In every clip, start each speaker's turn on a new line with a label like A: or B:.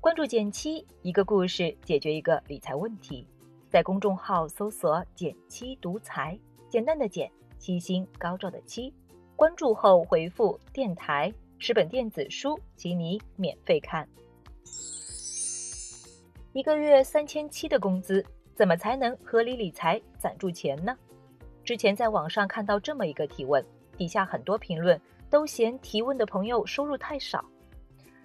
A: 关注减七，一个故事解决一个理财问题。在公众号搜索“减七独裁，简单的减，七星高照的七。关注后回复“电台”，十本电子书，请你免费看。一个月三千七的工资，怎么才能合理理财攒住钱呢？之前在网上看到这么一个提问，底下很多评论都嫌提问的朋友收入太少。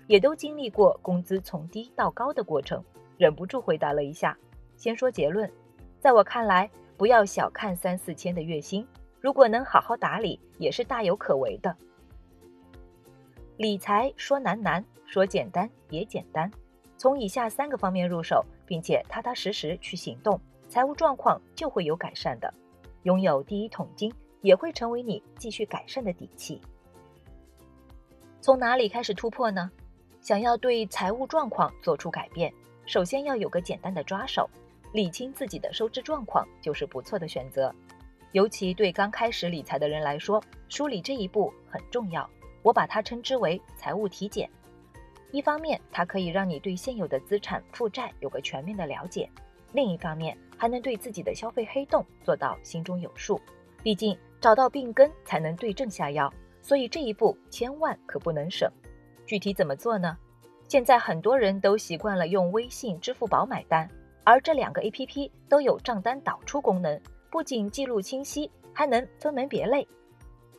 A: 也都经历过工资从低到高的过程，忍不住回答了一下。先说结论，在我看来，不要小看三四千的月薪，如果能好好打理，也是大有可为的。理财说难难，说简单也简单，从以下三个方面入手，并且踏踏实实去行动，财务状况就会有改善的。拥有第一桶金，也会成为你继续改善的底气。从哪里开始突破呢？想要对财务状况做出改变，首先要有个简单的抓手，理清自己的收支状况就是不错的选择。尤其对刚开始理财的人来说，梳理这一步很重要。我把它称之为财务体检。一方面，它可以让你对现有的资产负债有个全面的了解；另一方面，还能对自己的消费黑洞做到心中有数。毕竟找到病根才能对症下药，所以这一步千万可不能省。具体怎么做呢？现在很多人都习惯了用微信、支付宝买单，而这两个 APP 都有账单导出功能，不仅记录清晰，还能分门别类。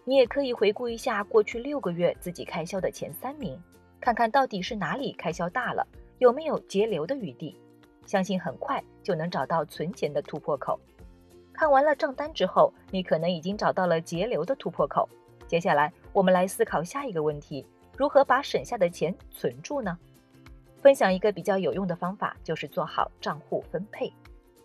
A: 你也可以回顾一下过去六个月自己开销的前三名，看看到底是哪里开销大了，有没有节流的余地。相信很快就能找到存钱的突破口。看完了账单之后，你可能已经找到了节流的突破口。接下来，我们来思考下一个问题。如何把省下的钱存住呢？分享一个比较有用的方法，就是做好账户分配。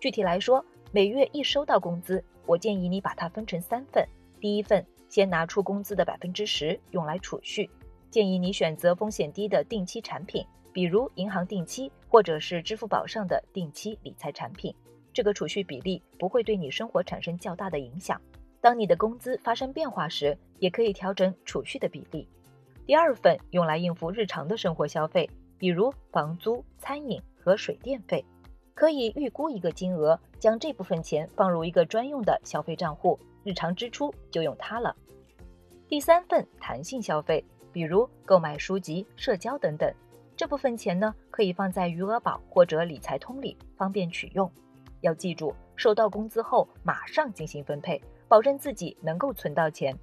A: 具体来说，每月一收到工资，我建议你把它分成三份。第一份，先拿出工资的百分之十用来储蓄，建议你选择风险低的定期产品，比如银行定期或者是支付宝上的定期理财产品。这个储蓄比例不会对你生活产生较大的影响。当你的工资发生变化时，也可以调整储蓄的比例。第二份用来应付日常的生活消费，比如房租、餐饮和水电费，可以预估一个金额，将这部分钱放入一个专用的消费账户，日常支出就用它了。第三份弹性消费，比如购买书籍、社交等等，这部分钱呢可以放在余额宝或者理财通里，方便取用。要记住，收到工资后马上进行分配，保证自己能够存到钱。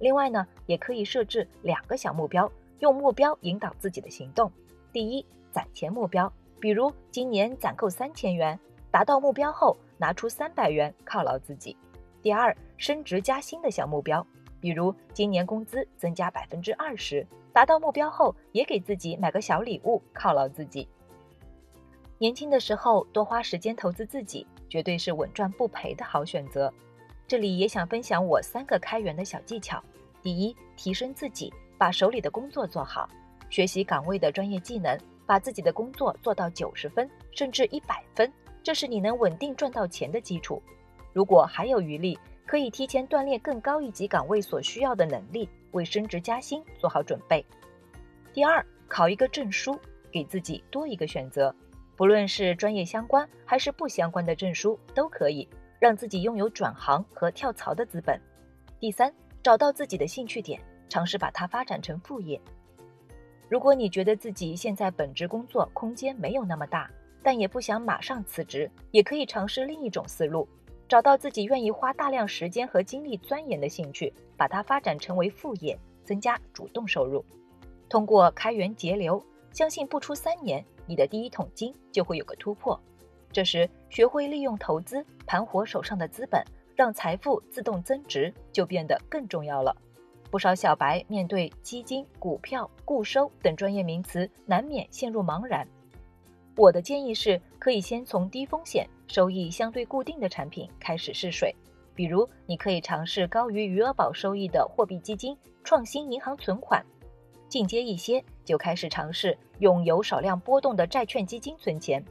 A: 另外呢，也可以设置两个小目标，用目标引导自己的行动。第一，攒钱目标，比如今年攒够三千元，达到目标后拿出三百元犒劳自己。第二，升职加薪的小目标，比如今年工资增加百分之二十，达到目标后也给自己买个小礼物犒劳自己。年轻的时候多花时间投资自己，绝对是稳赚不赔的好选择。这里也想分享我三个开源的小技巧。第一，提升自己，把手里的工作做好，学习岗位的专业技能，把自己的工作做到九十分甚至一百分，这是你能稳定赚到钱的基础。如果还有余力，可以提前锻炼更高一级岗位所需要的能力，为升职加薪做好准备。第二，考一个证书，给自己多一个选择，不论是专业相关还是不相关的证书都可以。让自己拥有转行和跳槽的资本。第三，找到自己的兴趣点，尝试把它发展成副业。如果你觉得自己现在本职工作空间没有那么大，但也不想马上辞职，也可以尝试另一种思路，找到自己愿意花大量时间和精力钻研的兴趣，把它发展成为副业，增加主动收入。通过开源节流，相信不出三年，你的第一桶金就会有个突破。这时，学会利用投资盘活手上的资本，让财富自动增值，就变得更重要了。不少小白面对基金、股票、固收等专业名词，难免陷入茫然。我的建议是，可以先从低风险、收益相对固定的产品开始试水，比如你可以尝试高于余额宝收益的货币基金、创新银行存款；进阶一些，就开始尝试用有少量波动的债券基金存钱。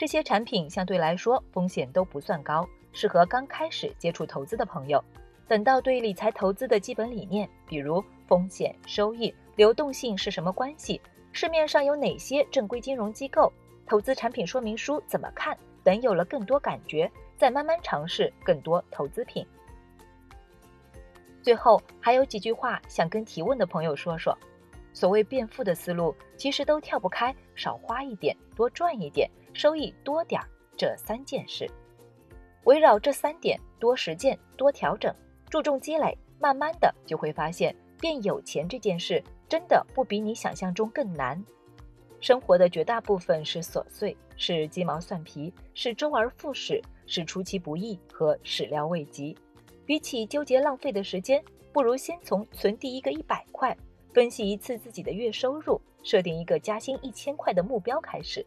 A: 这些产品相对来说风险都不算高，适合刚开始接触投资的朋友。等到对理财投资的基本理念，比如风险、收益、流动性是什么关系，市面上有哪些正规金融机构，投资产品说明书怎么看等，有了更多感觉，再慢慢尝试更多投资品。最后还有几句话想跟提问的朋友说说：所谓变富的思路，其实都跳不开少花一点，多赚一点，收益多点儿这三件事。围绕这三点多实践、多调整，注重积累，慢慢的就会发现变有钱这件事真的不比你想象中更难。生活的绝大部分是琐碎，是鸡毛蒜皮，是周而复始，是出其不意和始料未及。比起纠结浪费的时间，不如先从存第一个一百块，分析一次自己的月收入，设定一个加薪一千块的目标开始。